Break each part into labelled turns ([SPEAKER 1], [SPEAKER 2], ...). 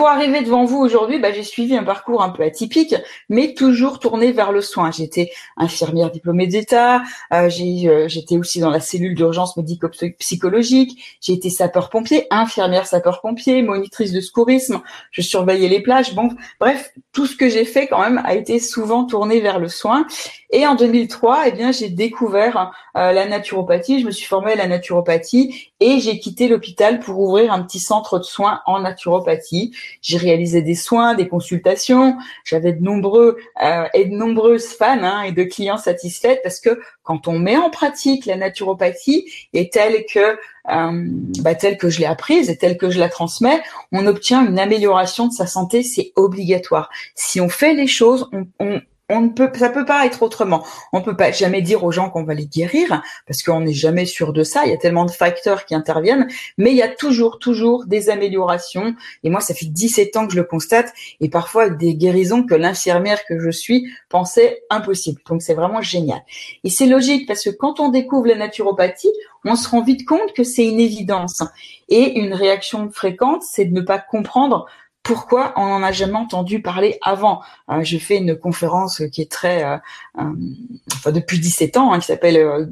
[SPEAKER 1] pour arriver devant vous aujourd'hui, bah, j'ai suivi un parcours un peu atypique, mais toujours tourné vers le soin. J'étais infirmière diplômée d'État, euh, euh, j'étais aussi dans la cellule d'urgence médico-psychologique, j'ai été sapeur-pompier, infirmière sapeur-pompier, monitrice de secourisme, je surveillais les plages. Bon, bref, tout ce que j'ai fait quand même a été souvent tourné vers le soin. Et en 2003, eh bien, j'ai découvert euh, la naturopathie. Je me suis formée à la naturopathie et j'ai quitté l'hôpital pour ouvrir un petit centre de soins en naturopathie. J'ai réalisé des soins, des consultations. J'avais de nombreux euh, et de nombreuses fans hein, et de clients satisfaits parce que quand on met en pratique la naturopathie et telle que euh, bah, telle que je l'ai apprise et telle que je la transmets, on obtient une amélioration de sa santé. C'est obligatoire. Si on fait les choses, on, on, on ne peut, ça peut pas être autrement. On peut pas jamais dire aux gens qu'on va les guérir parce qu'on n'est jamais sûr de ça. Il y a tellement de facteurs qui interviennent, mais il y a toujours, toujours des améliorations. Et moi, ça fait 17 ans que je le constate et parfois des guérisons que l'infirmière que je suis pensait impossible. Donc c'est vraiment génial. Et c'est logique parce que quand on découvre la naturopathie, on se rend vite compte que c'est une évidence. Et une réaction fréquente, c'est de ne pas comprendre pourquoi on n'en a jamais entendu parler avant euh, Je fais une conférence qui est très, euh, euh, enfin depuis 17 ans, hein, qui s'appelle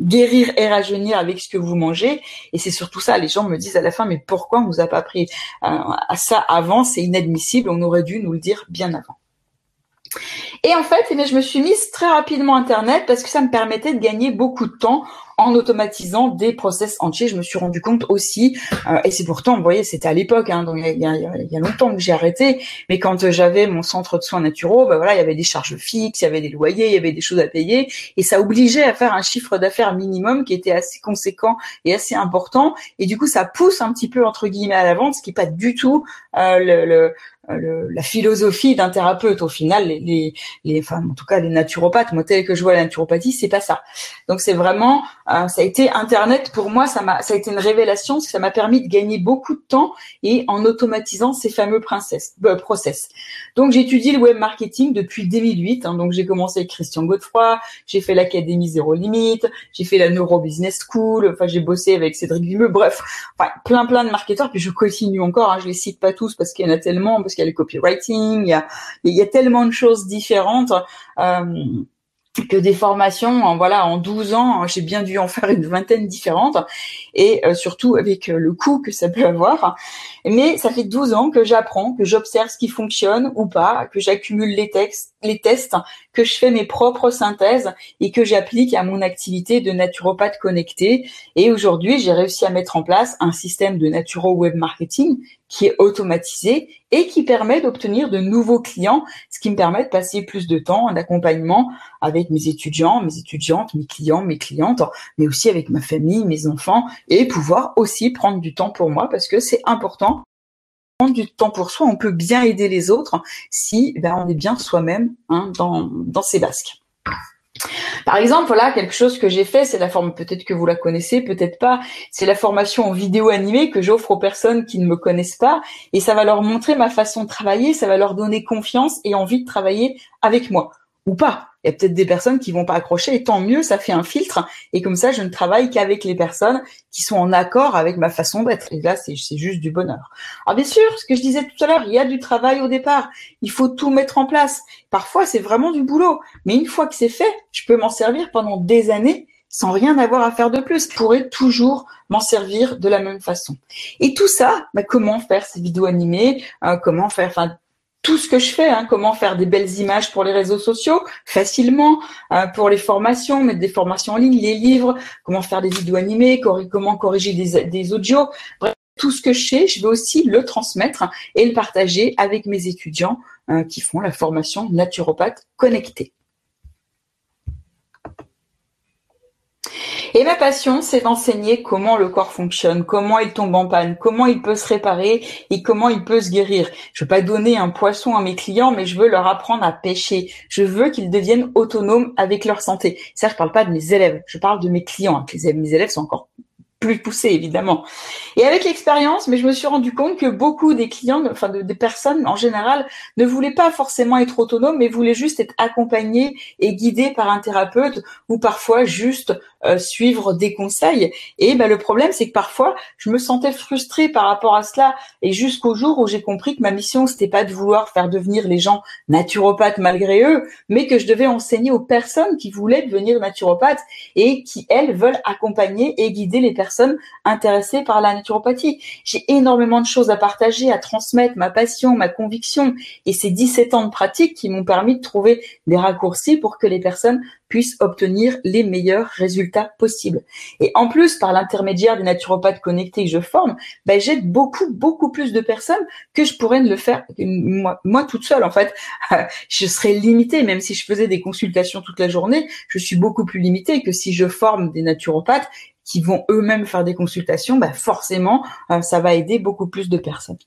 [SPEAKER 1] Guérir et rajeunir avec ce que vous mangez. Et c'est surtout ça. Les gens me disent à la fin, mais pourquoi on nous a pas pris? À ça avant C'est inadmissible. On aurait dû nous le dire bien avant. Et en fait, eh je me suis mise très rapidement Internet parce que ça me permettait de gagner beaucoup de temps en automatisant des process entiers. Je me suis rendu compte aussi, euh, et c'est pourtant, vous voyez, c'était à l'époque, hein, donc il y, a, longtemps que j'ai arrêté, mais quand j'avais mon centre de soins naturaux, bah voilà, il y avait des charges fixes, il y avait des loyers, il y avait des choses à payer, et ça obligeait à faire un chiffre d'affaires minimum qui était assez conséquent et assez important, et du coup, ça pousse un petit peu entre guillemets à la vente, ce qui est pas du tout euh, le, la philosophie d'un thérapeute. Au final, les, les, les, enfin, en tout cas, les naturopathes, moi, tel que je vois la naturopathie, c'est pas ça. Donc, c'est vraiment euh, ça a été Internet pour moi, ça m'a, ça a été une révélation, parce que ça m'a permis de gagner beaucoup de temps et en automatisant ces fameux princesses, euh, process. Donc j'ai étudié le web marketing depuis 2008. Hein, donc j'ai commencé avec Christian Godefroy, j'ai fait l'académie Zéro Limite, j'ai fait la Neuro Business School, enfin j'ai bossé avec Cédric Vimeux, bref, enfin, plein plein de marketeurs. Puis je continue encore, hein, je les cite pas tous parce qu'il y en a tellement, qu'il y a le copywriting, il y a, il y a tellement de choses différentes. Euh, que des formations en voilà en 12 ans j'ai bien dû en faire une vingtaine différentes et euh, surtout avec euh, le coût que ça peut avoir mais ça fait 12 ans que j'apprends que j'observe ce qui fonctionne ou pas que j'accumule les textes les tests que je fais mes propres synthèses et que j'applique à mon activité de naturopathe connecté et aujourd'hui j'ai réussi à mettre en place un système de naturo web marketing qui est automatisé et qui permet d'obtenir de nouveaux clients, ce qui me permet de passer plus de temps en accompagnement avec mes étudiants, mes étudiantes, mes clients, mes clientes, mais aussi avec ma famille, mes enfants, et pouvoir aussi prendre du temps pour moi parce que c'est important. Prendre du temps pour soi, on peut bien aider les autres si ben, on est bien soi-même hein, dans, dans ses basques. Par exemple, voilà, quelque chose que j'ai fait, c'est la forme, peut-être que vous la connaissez, peut-être pas, c'est la formation en vidéo animée que j'offre aux personnes qui ne me connaissent pas, et ça va leur montrer ma façon de travailler, ça va leur donner confiance et envie de travailler avec moi, ou pas. Il y a peut-être des personnes qui vont pas accrocher, et tant mieux, ça fait un filtre, et comme ça, je ne travaille qu'avec les personnes qui sont en accord avec ma façon d'être. Et là, c'est juste du bonheur. Alors bien sûr, ce que je disais tout à l'heure, il y a du travail au départ. Il faut tout mettre en place. Parfois, c'est vraiment du boulot. Mais une fois que c'est fait, je peux m'en servir pendant des années sans rien avoir à faire de plus. Je pourrais toujours m'en servir de la même façon. Et tout ça, bah, comment faire ces vidéos animées, euh, comment faire, enfin tout ce que je fais, hein, comment faire des belles images pour les réseaux sociaux facilement, euh, pour les formations, mettre des formations en ligne, les livres, comment faire des vidéos animées, comment corriger des, des audios, bref, tout ce que je sais, je vais aussi le transmettre et le partager avec mes étudiants euh, qui font la formation naturopathe connectée. Et ma passion, c'est d'enseigner comment le corps fonctionne, comment il tombe en panne, comment il peut se réparer et comment il peut se guérir. Je veux pas donner un poisson à mes clients, mais je veux leur apprendre à pêcher. Je veux qu'ils deviennent autonomes avec leur santé. Ça, je parle pas de mes élèves, je parle de mes clients. Mes élèves sont encore plus poussé évidemment. Et avec l'expérience, mais je me suis rendu compte que beaucoup des clients, enfin des personnes en général, ne voulaient pas forcément être autonomes, mais voulaient juste être accompagnés et guidés par un thérapeute ou parfois juste euh, suivre des conseils. Et ben, le problème, c'est que parfois, je me sentais frustrée par rapport à cela. Et jusqu'au jour où j'ai compris que ma mission, c'était pas de vouloir faire devenir les gens naturopathes malgré eux, mais que je devais enseigner aux personnes qui voulaient devenir naturopathes et qui, elles, veulent accompagner et guider les personnes intéressées par la naturopathie. J'ai énormément de choses à partager, à transmettre, ma passion, ma conviction et ces 17 ans de pratique qui m'ont permis de trouver des raccourcis pour que les personnes puissent obtenir les meilleurs résultats possibles. Et en plus, par l'intermédiaire des naturopathes connectés que je forme, ben, j'aide beaucoup, beaucoup plus de personnes que je pourrais ne le faire moi, toute seule. En fait, je serais limitée, même si je faisais des consultations toute la journée, je suis beaucoup plus limitée que si je forme des naturopathes qui vont eux-mêmes faire des consultations, ben forcément, euh, ça va aider beaucoup plus de personnes.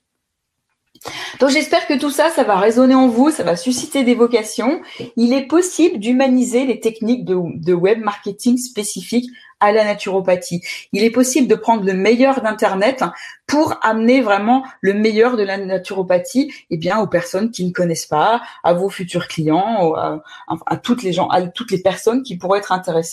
[SPEAKER 1] Donc j'espère que tout ça, ça va résonner en vous, ça va susciter des vocations. Il est possible d'humaniser les techniques de, web marketing spécifiques à la naturopathie. Il est possible de prendre le meilleur d'Internet pour amener vraiment le meilleur de la naturopathie eh bien, aux personnes qui ne connaissent pas, à vos futurs clients, à, à toutes les gens, à toutes les personnes qui pourraient être intéressées.